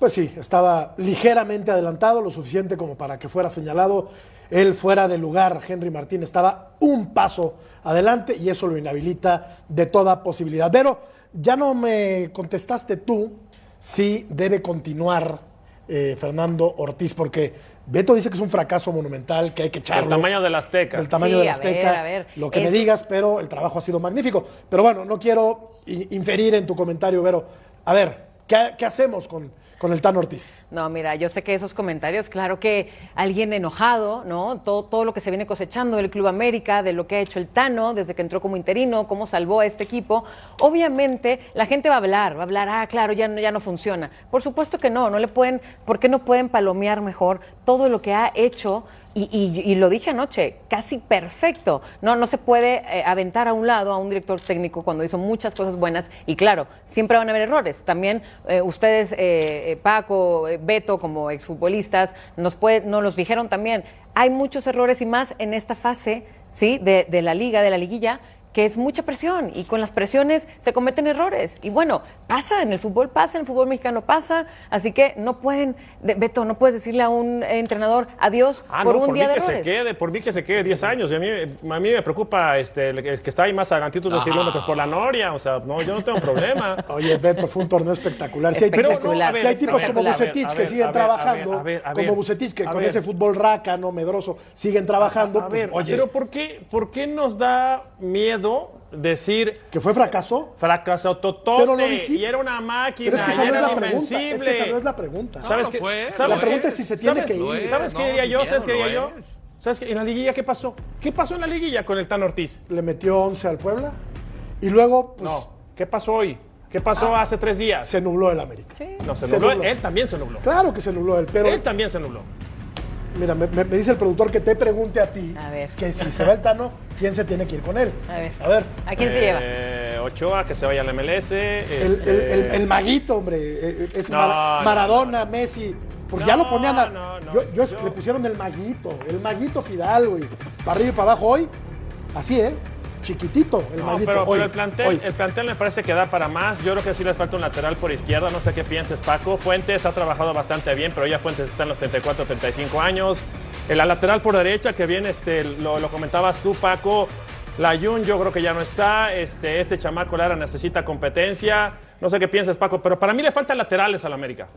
Pues sí, estaba ligeramente adelantado, lo suficiente como para que fuera señalado. Él fuera de lugar, Henry Martín estaba un paso adelante y eso lo inhabilita de toda posibilidad. Pero ya no me contestaste tú si debe continuar eh, Fernando Ortiz, porque Beto dice que es un fracaso monumental, que hay que echarlo. El tamaño del Azteca. El tamaño Sí, del a ver, Azteca, a ver, lo que me digas, pero el trabajo ha sido magnífico. Pero bueno, no quiero i- inferir en tu comentario, Vero. A ver, ¿qué, qué hacemos con, con el Tan Ortiz? No, mira, yo sé que esos comentarios, claro que alguien enojado, ¿no? Todo, todo lo que se viene cosechando del Club América, de lo que ha hecho el Tano desde que entró como interino, cómo salvó a este equipo, obviamente la gente va a hablar, va a hablar, ah, claro, ya no, ya no funciona. Por supuesto que no, no le pueden, ¿por qué no pueden palomear mejor todo lo que ha hecho? Y, y- y lo dije anoche, casi perfecto. No, no se puede eh, aventar a un lado a un director técnico cuando hizo muchas cosas buenas. Y claro, siempre van a haber errores. También eh, ustedes, eh, eh, Paco, eh, Beto, como exfutbolistas, nos, puede, nos los dijeron también. Hay muchos errores y más en esta fase ¿sí? de, de la liga, de la liguilla, que es mucha presión y con las presiones se cometen errores. Y bueno, pasa, en el fútbol pasa, en el fútbol mexicano pasa, así que no pueden, de- Beto, no puedes decirle a un entrenador adiós Ah, por no, un por día mí de que se errores. quede, por mí que se quede 10 años. Y a, mí, a mí me preocupa este, el que el que está ahí más adelantitos Ah. kilómetros por la Noria. O sea, no, yo no tengo problema. Oye, Beto, fue un torneo espectacular. Si hay, Pero, tipos, no, a ver, si hay tipos como espectacular. Bucetich que siguen trabajando, como Bucetich que con ver. ese fútbol rácano, medroso, siguen trabajando, A pues, ver, oye, pero ¿por qué, ¿por qué nos da miedo decir que fue fracaso. fracaso Pero lo totote dijiste. y era una máquina Pero es que y esa no es la pregunta. Es que esa no es la pregunta. No, ¿Sabes no qué? fue, ¿Sabes La pregunta es si se tiene ¿Sabes- que ir. ¿Sabes qué no, diría yo? ¿Sabes qué diría yo? es. ¿Sabes qué? En la liguilla, ¿qué pasó? ¿Qué pasó en la liguilla con el Tan Ortiz? Le metió 11 al Puebla y luego pues, No. ¿Qué pasó hoy? ¿Qué pasó hace tres días? se nubló el América. No, se se nubló. nubló. Él también se nubló. Claro que se nubló él, pero Él también se nubló. Mira, me, dice el productor que te pregunte a ti A ver. que si se va el Tano, ¿quién se tiene que ir con él? A ver. A ver, ¿A quién se lleva? Eh, Ochoa, que se vaya al MLS. el, este- el- el- el maguito, hombre, eh, es No, Mara- no, Maradona, Messi. Porque ya lo ponían a. no, no, yo, yo- yo- le pusieron el maguito, el maguito Fidalgo, y para arriba y para abajo hoy. Así, ¿eh? Chiquitito, el No, pero, hoy, pero el, plantel, hoy. el plantel me parece que da para más. Yo creo que sí les falta un lateral por izquierda. No sé qué pienses, Paco. Fuentes ha trabajado bastante bien, pero ya Fuentes está en los 34, 35 años. En la lateral por derecha, que bien este, lo, lo comentabas tú, Paco. La Jun yo creo que ya no está. Este, este chamaco Lara necesita competencia. No sé qué piensas, Paco, pero para mí le faltan laterales al América.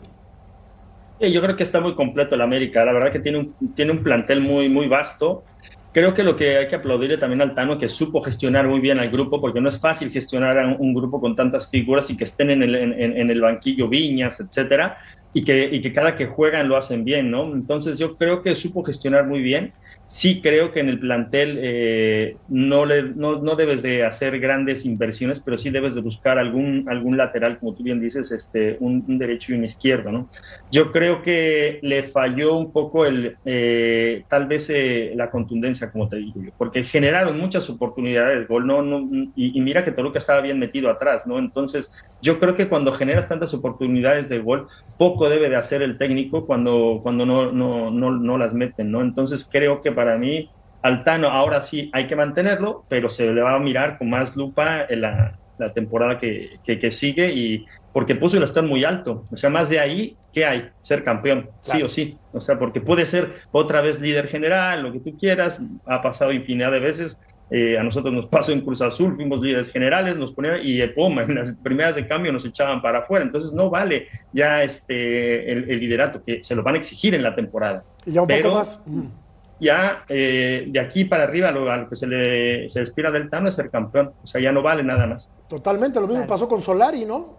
Sí, yo creo que está muy completo el América. La verdad que tiene un, tiene un plantel muy, muy vasto. Creo que lo que hay que aplaudirle también al Tano, que supo gestionar muy bien al grupo, porque no es fácil gestionar a un, grupo con tantas figuras y que estén en el, en, en el banquillo Viñas, etcétera, y que, y que cada que juegan lo hacen bien, ¿no? Entonces yo creo que supo gestionar muy bien. Sí creo que en el plantel eh, no, le, no, no debes de hacer grandes inversiones, pero sí debes de buscar algún, algún lateral, como tú bien dices, este, un, derecho y un izquierdo, ¿no? Yo creo que le falló un poco el, eh, tal vez eh, la contundencia, como te digo yo, porque generaron muchas oportunidades de gol, no, no, y, y mira que Toluca estaba bien metido atrás, ¿no? Entonces, yo creo que cuando generas tantas oportunidades de gol, poco debe de hacer el técnico cuando, cuando no, no, no, no las meten, ¿no? Entonces, creo que para mí, Altano, ahora sí hay que mantenerlo, pero se le va a mirar con más lupa en la, la temporada que, que, que sigue y porque puso el están muy alto. O sea, más de ahí, ¿qué hay? Ser campeón, sí o sí. O sea, porque puede ser otra vez líder general, lo que tú quieras. Ha pasado infinidad de veces. Eh, a nosotros nos pasó en Cruz Azul, fuimos líderes generales, nos ponían y eh, pum, en las primeras de cambio nos echaban para afuera. Entonces no vale ya este el, el liderato, que se lo van a exigir en la temporada. Y ya un Pero- poco más. mm, ya eh, de aquí para arriba lo, a lo que se le se aspira del Tano es ser campeón. O sea, ya no vale nada más. Totalmente, lo mismo pasó con Solari, ¿no?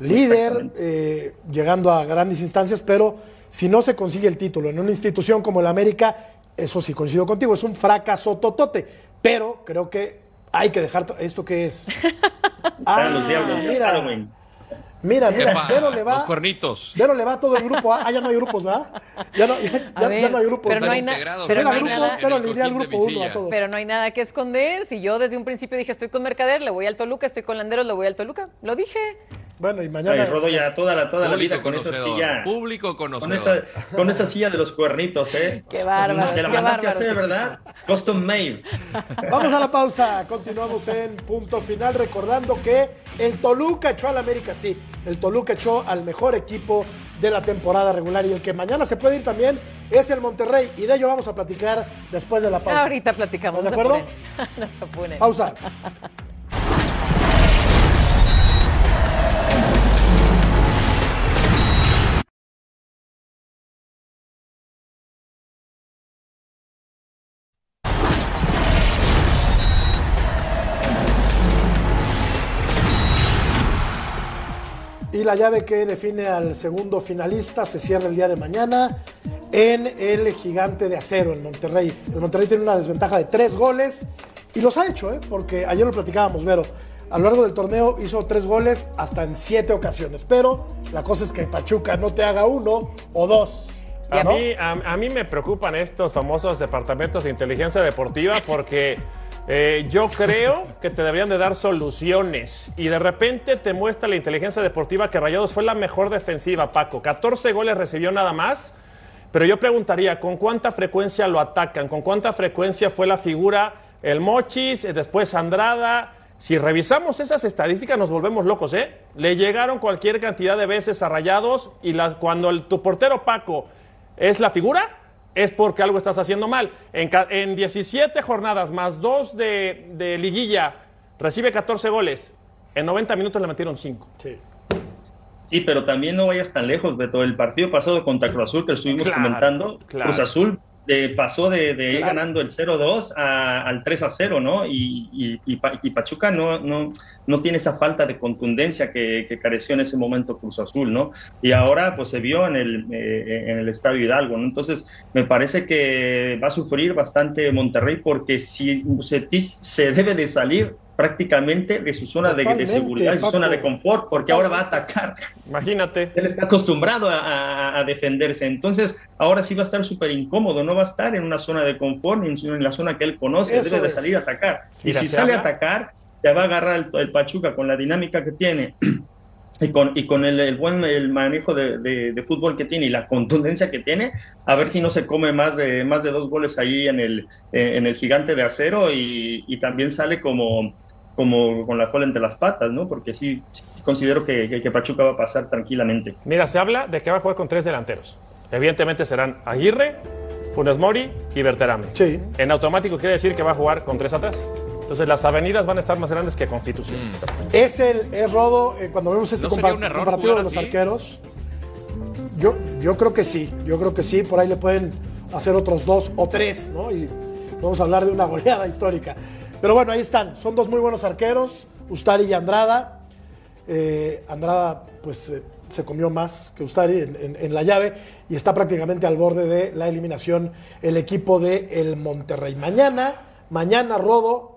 Líder, eh, llegando a grandes instancias, pero si no se consigue el título en una institución como el América, eso sí coincido contigo, es un fracaso totote. Pero creo que hay que dejar esto que es. Están los diablos mira, Halloween. mira, mira, Epa, Vero le va. los cuernitos. Vero le va a todo el grupo. Ah, ya no hay grupos, ¿verdad? Ya no, ya, A ya- ver, ya no hay grupos. pero no hay, na- integrados pero no hay grupo, nada, pero le al grupo uno a todos. pero no hay nada que esconder. Si yo desde un principio dije estoy con Mercader, le voy al Toluca, estoy con Landeros, le voy al Toluca. Lo dije. Bueno, y Ay, mañana. Rodo ya toda la, toda la vida con esa silla. Público Con conocedor. esa, con esa silla de los cuernitos, ¿eh? Qué bárbaro, Que la mandaste a hacer. ¿verdad? Custom made. Vamos a la pausa, continuamos en punto final recordando que el Toluca echó al América, sí, el Toluca echó al mejor equipo de la temporada regular y el que mañana se puede ir también es el Monterrey y de ello vamos a platicar después de la pausa. Ahorita platicamos. ¿Estás de acuerdo? apuren. No se apuren. Pausa. Y la llave que define al segundo finalista se cierra el día de mañana en el gigante de acero, en Monterrey. El Monterrey tiene una desventaja de tres goles y los ha hecho, ¿eh? porque ayer lo platicábamos, Vero. A lo largo del torneo hizo tres goles hasta en siete ocasiones, pero la cosa es que Pachuca no te haga uno o dos. Mí, a, a mí me preocupan estos famosos departamentos de inteligencia deportiva porque eh, yo creo que te deberían de dar soluciones y de repente te muestra la inteligencia deportiva que Rayados fue la mejor defensiva, Paco. 14 goles recibió nada más, pero yo preguntaría, ¿con cuánta frecuencia lo atacan? ¿Con cuánta frecuencia fue la figura el Mochis, después Andrada? Si revisamos esas estadísticas nos volvemos locos, ¿eh? Le llegaron cualquier cantidad de veces a Rayados y cuando el- tu portero Paco es la figura, es porque algo estás haciendo mal. En, en 17 jornadas más 2 de, de liguilla, recibe 14 goles. En 90 minutos le metieron 5. Sí. Sí, pero también no vayas tan lejos, Beto. El partido pasado contra Cruz Azul que estuvimos Claro, comentando, claro. Cruz Azul eh, pasó de, de ir Claro. ganando el 0-2 a- al 3-0, ¿no? Y, y- y Pachuca no, no, no tiene esa falta de contundencia que, que careció en ese momento Cruz Azul, ¿no? Y ahora pues se vio en el, eh, en el Estadio Hidalgo, ¿no? Entonces me parece que va a sufrir bastante Monterrey porque si Bucetich se debe de salir prácticamente de su zona de, seguridad, de su zona de confort, porque ahora va a atacar Imagínate. él está acostumbrado a, a- a defenderse. Entonces, ahora sí va a estar súper incómodo. No va a estar en una zona de confort ni en, en la zona que él conoce. Eso Debe de salir a atacar. Y si sale a atacar, te va a agarrar el, el Pachuca con la dinámica que tiene. Y con, y con el, el buen el manejo de, de- de fútbol que tiene y la contundencia que tiene, a ver si no se come más de, más de dos goles ahí en el, eh, en el gigante de acero y, y también sale como, como con la cola entre las patas, ¿no? Porque sí, sí considero que, que- que Pachuca va a pasar tranquilamente. Mira, se habla de que va a jugar con tres delanteros. Evidentemente serán Aguirre, Funes Mori y Berterame. Sí. En automático quiere decir que va a jugar con tres atrás. Entonces las avenidas van a estar más grandes que Constitución. Es el es Rodo, eh, cuando vemos este ¿No compar- comparativo de los así? arqueros, yo, yo creo que sí, yo creo que sí, por ahí le pueden hacer otros dos o tres, ¿no? Y vamos a hablar de una goleada histórica. Pero bueno, ahí están, son dos muy buenos arqueros, Ustari y Andrada. Eh, Andrada, pues eh, se comió más que Ustari en, en- en la llave y está prácticamente al borde de la eliminación el equipo de el Monterrey. Mañana, mañana Rodo,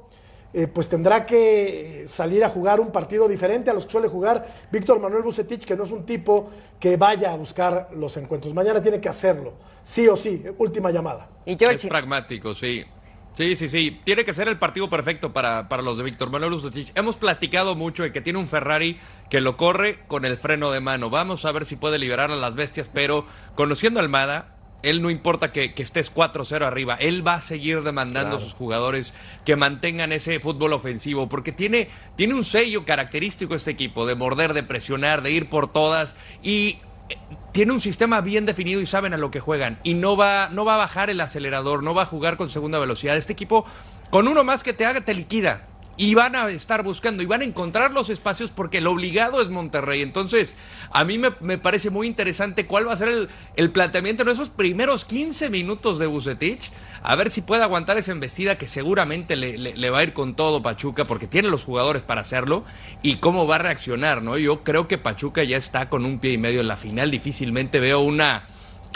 eh, pues tendrá que salir a jugar un partido diferente a los que suele jugar Víctor Manuel Bucetich, que no es un tipo que vaya a buscar los encuentros. Mañana tiene que hacerlo, sí o sí, última llamada. Y Es pragmático, sí. Sí, sí, sí. Tiene que ser el partido perfecto para, para los de Víctor Manuel Bucetich. Hemos platicado mucho de que tiene un Ferrari que lo corre con el freno de mano. Vamos a ver si puede liberar a las bestias, pero conociendo a Almada, él no importa que, que estés 4-0 arriba, él va a seguir demandando a sus jugadores que mantengan ese fútbol ofensivo, porque tiene, tiene un sello característico este equipo de morder, de presionar, de ir por todas y eh, tiene un sistema bien definido y saben a lo que juegan. Y no va, no va a bajar el acelerador, no va a jugar con segunda velocidad. Este equipo, con uno más que te haga, te liquida. Y van a estar buscando y van a encontrar los espacios porque el obligado es Monterrey. Entonces, a mí me, me parece muy interesante cuál va a ser el, el planteamiento en esos primeros 15 minutos de Bucetich. A ver si puede aguantar esa embestida que seguramente le, le- le va a ir con todo Pachuca porque tiene los jugadores para hacerlo y cómo va a reaccionar, ¿no? Yo creo que Pachuca ya está con un pie y medio en la final. Difícilmente veo una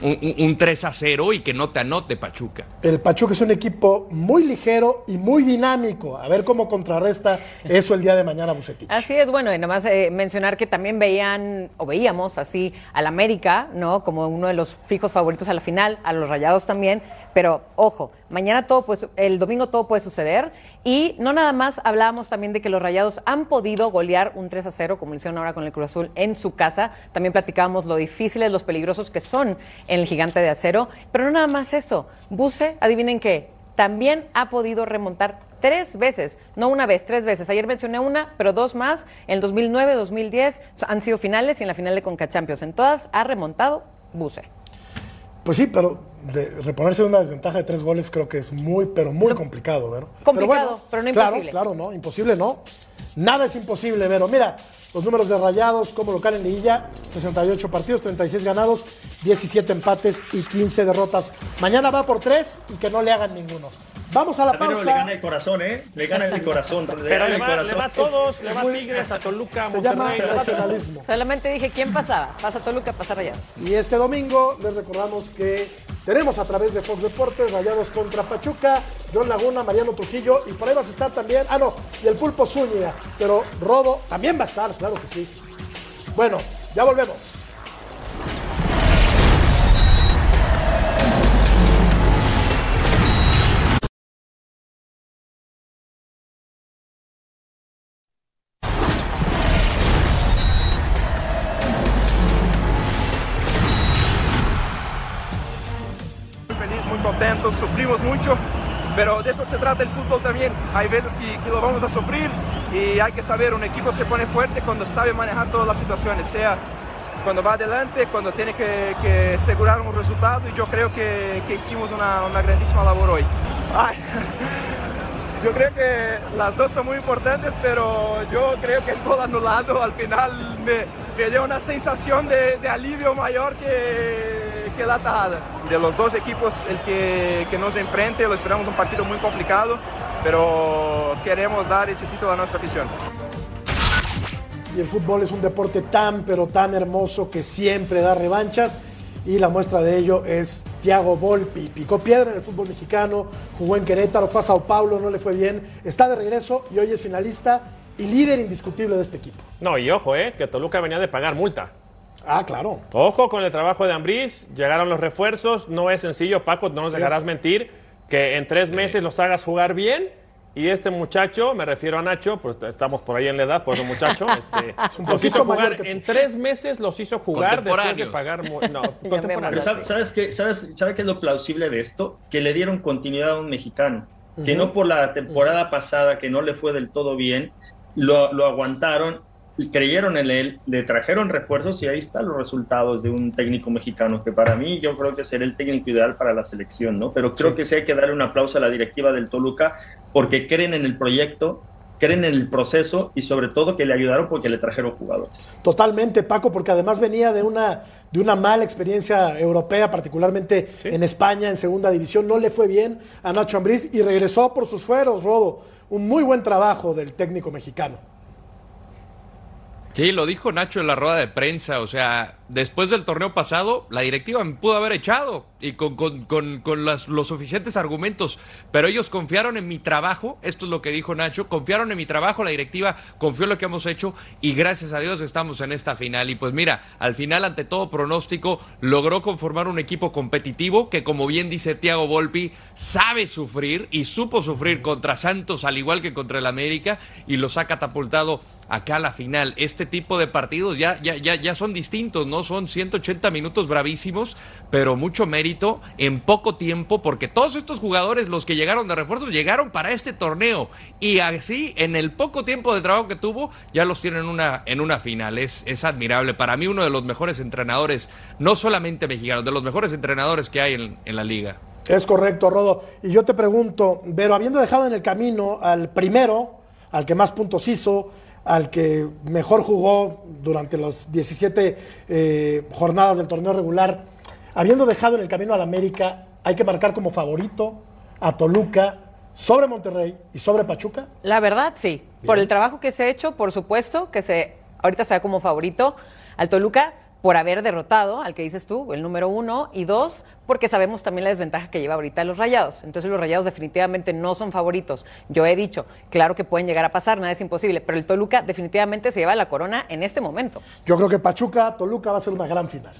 un, un- un 3 a 0 y que no te anote Pachuca. El Pachuca es un equipo muy ligero y muy dinámico. A ver cómo contrarresta eso el día de mañana Bucetich. Así es, bueno, y nomás eh, mencionar que también veían, o veíamos así, al América, ¿no? Como uno de los fijos favoritos a la final, a los Rayados también, pero ojo, mañana todo, pues, el domingo todo puede suceder, y no nada más hablábamos también de que los Rayados han podido golear un 3 a 0, como lo hicieron ahora con el Cruz Azul en su casa, también platicábamos lo difíciles, los peligrosos que son en el gigante de acero, pero no nada más eso, Buse, adivinen qué, también ha podido remontar tres veces, no una vez, tres veces. Ayer mencioné una, pero dos más. En el 2009, 2010 han sido finales y en la final de Conca Champions. En todas ha remontado Buse. Pues sí, pero de reponerse de una desventaja de tres goles creo que es muy, pero muy complicado, Vero. Complicado, pero no claro, imposible. Claro, no, imposible no. Nada es imposible, Vero. Mira, los números de Rayados como local en liguilla, 68 partidos, 36 ganados, 17 empates y 15 derrotas. Mañana va por tres y que no le hagan ninguno. Vamos a la Pero le pausa. gana el corazón, ¿eh? Le gana el corazón. Le Pero gana le el va, le corazón. va a todos, le va a Tigres, a Toluca, a Se llama Monterrey. le regionalismo. Solamente dije quién pasaba. Pasa Toluca, pasa Rayados. Y este domingo les recordamos que tenemos a través de Fox Deportes Rayados contra Pachuca, John Laguna, Mariano Trujillo y por ahí vas a estar también, ah no, y el Pulpo Zúñiga, pero Rodo también va a estar, claro que sí. Bueno, ya volvemos. Sufrimos mucho, pero de esto se trata el fútbol también. Hay veces que, lo vamos a sufrir y hay que saber, un equipo se pone fuerte cuando sabe manejar todas las situaciones, sea cuando va adelante, cuando tiene que, asegurar un resultado y yo creo que, hicimos una, una grandísima labor hoy. Yo creo que las dos son muy importantes, pero yo creo que el gol anulado al final me, me dio una sensación de, de alivio mayor que, que la tajada. De los dos equipos, el que, que nos enfrente, lo esperamos un partido muy complicado, pero queremos dar ese título a nuestra afición. Y el fútbol es un deporte tan, pero tan hermoso que siempre da revanchas. Y la muestra de ello es Thiago Volpi. Picó piedra en el fútbol mexicano, jugó en Querétaro, fue a Sao Paulo, no le fue bien. Está de regreso y hoy es finalista y líder indiscutible de este equipo. No, y ojo, eh, que Toluca venía de pagar multa. Ah, claro. Ojo con el trabajo de Ambriz, llegaron los refuerzos, no es sencillo, Paco, no nos dejarás mentir, que en tres meses los hagas jugar bien. Y este muchacho, me refiero a Nacho, pues estamos por ahí en la edad, por eso muchacho, este, un los hizo jugar, que en tres meses los hizo jugar después de pagar... mu- No, Pero contemporáneos. ¿sabes, qué, sabes, ¿sabe qué es lo plausible de esto? Que le dieron continuidad a un mexicano. Que no por la temporada pasada, que no le fue del todo bien, lo, lo aguantaron, y creyeron en él, le trajeron refuerzos y ahí están los resultados de un técnico mexicano, que para mí yo creo que será el técnico ideal para la selección, ¿no? Pero creo que sí hay que darle un aplauso a la directiva del Toluca porque creen en el proyecto, creen en el proceso y sobre todo que le ayudaron porque le trajeron jugadores. Totalmente, Paco, porque además venía de una, de una mala experiencia europea, particularmente en España, en segunda división. No le fue bien a Nacho Ambriz y regresó por sus fueros, Rodo. Un muy buen trabajo del técnico mexicano. Sí, lo dijo Nacho en la rueda de prensa. O sea, después del torneo pasado, la directiva me pudo haber echado y con, con- con- con las- los suficientes argumentos. Pero ellos confiaron en mi trabajo. Esto es lo que dijo Nacho. Confiaron en mi trabajo. La directiva confió en lo que hemos hecho y gracias a Dios estamos en esta final. Y pues mira, al final, ante todo pronóstico, logró conformar un equipo competitivo que, como bien dice Tiago Volpi, sabe sufrir y supo sufrir contra Santos, al igual que contra el América, y los ha catapultado acá a la final. Este tipo de partidos ya, ya, ya, ya son distintos, ¿no? Son 180 minutos bravísimos, pero mucho mérito en poco tiempo, porque todos estos jugadores, los que llegaron de refuerzo, llegaron para este torneo. Y así, en el poco tiempo de trabajo que tuvo, ya los tienen en una, en una final. Es, es admirable. Para mí, uno de los mejores entrenadores, no solamente mexicanos, de los mejores entrenadores que hay en, en la liga. Es correcto, Rodo. Y yo te pregunto, pero habiendo dejado en el camino al primero, al que más puntos hizo, al que mejor jugó durante las 17 eh, jornadas del torneo regular, habiendo dejado en el camino al América, hay que marcar como favorito a Toluca sobre Monterrey y sobre Pachuca. La verdad, sí. Por el trabajo que se ha hecho, por supuesto, que se ahorita se da como favorito al Toluca por haber derrotado al que dices tú, el número uno, y dos, porque sabemos también la desventaja que lleva ahorita los rayados. Entonces los rayados definitivamente no son favoritos. Yo he dicho, claro que pueden llegar a pasar, nada es imposible, pero el Toluca definitivamente se lleva la corona en este momento. Yo creo que Pachuca, Toluca va a ser una gran final.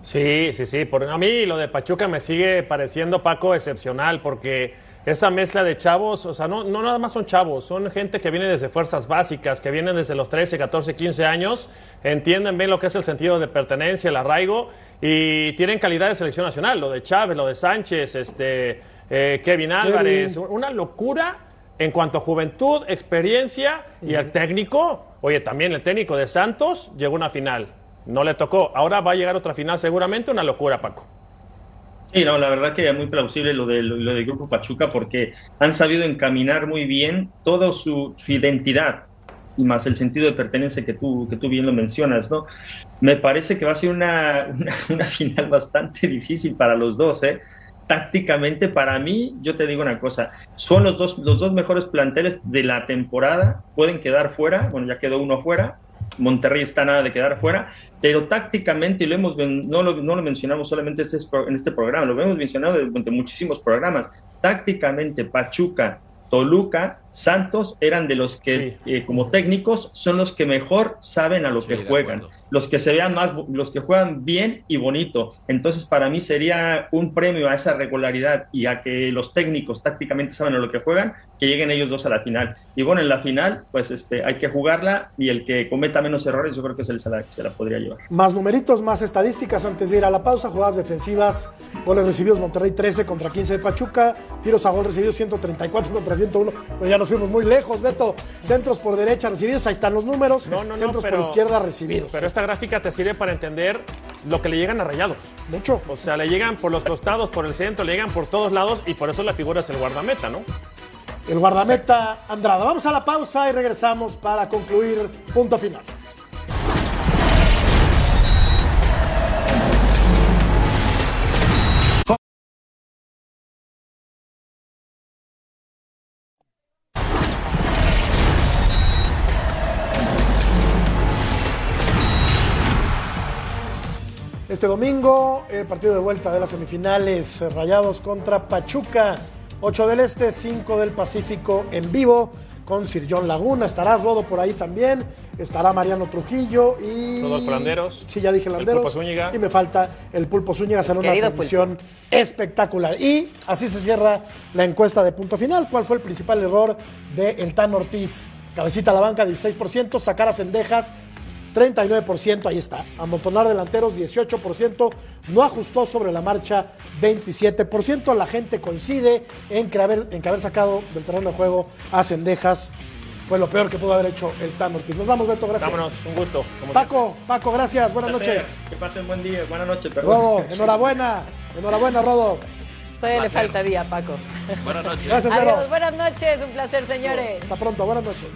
Sí, sí, sí. Por, a mí lo de Pachuca me sigue pareciendo, Paco, excepcional, porque esa mezcla de chavos, o sea, no, no nada más son chavos, son gente que viene desde fuerzas básicas, que vienen desde los 13, 14, 15 años, entienden bien lo que es el sentido de pertenencia, el arraigo, y tienen calidad de selección nacional, lo de Chávez, lo de Sánchez, este, eh, Kevin Álvarez, una locura en cuanto a juventud, experiencia y el técnico. Oye, también el técnico de Santos llegó a una final, no le tocó, ahora va a llegar otra final seguramente, una locura, Paco. Sí, no, la verdad que es muy plausible lo, de, lo, del Grupo Pachuca porque han sabido encaminar muy bien toda su, identidad y más el sentido de pertenencia que tú, que tú bien lo mencionas, ¿no? Me parece que va a ser una, una, una final bastante difícil para los dos, ¿eh? Tácticamente, para mí, yo te digo una cosa, son los dos, los dos mejores planteles de la temporada, pueden quedar fuera, bueno, ya quedó uno fuera, Monterrey está nada de quedar fuera, pero tácticamente, y lo hemos, no, lo, no lo mencionamos solamente en este programa, lo hemos mencionado durante muchísimos programas, tácticamente Pachuca, Toluca, Santos eran de los que sí. eh, como técnicos son los que mejor saben a lo sí, que juegan, los que se vean más, los que juegan bien y bonito. Entonces para mí sería un premio a esa regularidad y a que los técnicos tácticamente saben a lo que juegan, que lleguen ellos dos a la final. Y bueno, en la final pues este, hay que jugarla y el que cometa menos errores yo creo que se, la, se la podría llevar. Más numeritos, más estadísticas antes de ir a la pausa, jugadas defensivas, goles recibidos Monterrey 13 contra 15 de Pachuca, tiros a gol recibidos 134 contra 101, pero ya nos fuimos muy lejos, Beto. Centros por derecha recibidos, ahí están los números. No, no, Centros no, pero, por izquierda recibidos. Pero esta gráfica te sirve para entender lo que le llegan a Rayados. Mucho. O sea, le llegan por los costados, por el centro, le llegan por todos lados y por eso la figura es el guardameta, ¿no? El guardameta Andrada. Vamos a la pausa y regresamos para concluir punto final. Este domingo, el partido de vuelta de las semifinales, Rayados contra Pachuca. 8 del Este, 5 del Pacífico en vivo con Sir John Laguna. Estará Rodo por ahí también. Estará Mariano Trujillo y. Todos Landeros. Sí, ya dije Landeros. El Pulpo Zúñiga. Y me falta el Pulpo Zúñiga. Será una transmisión espectacular. Y así se cierra la encuesta de punto final. ¿Cuál fue el principal error de El Tan Ortiz? Cabecita a la banca, 16%. Sacar a Cendejas, 39%, ahí está. Amontonar delanteros, 18%. No ajustó sobre la marcha, 27%. La gente coincide en que haber, en que haber sacado del terreno de juego a Cendejas fue lo peor que pudo haber hecho el Tan Ortiz. Nos vamos, Beto, gracias. Vámonos, un gusto. Paco, Paco, gracias, buenas noches. Que pasen buen día, buenas noches. Perdón. Rodo, enhorabuena, enhorabuena, Rodo. Todavía le falta día, Paco. Buenas noches. Gracias, Adiós, buenas noches, un placer, señores. Hasta pronto, buenas noches.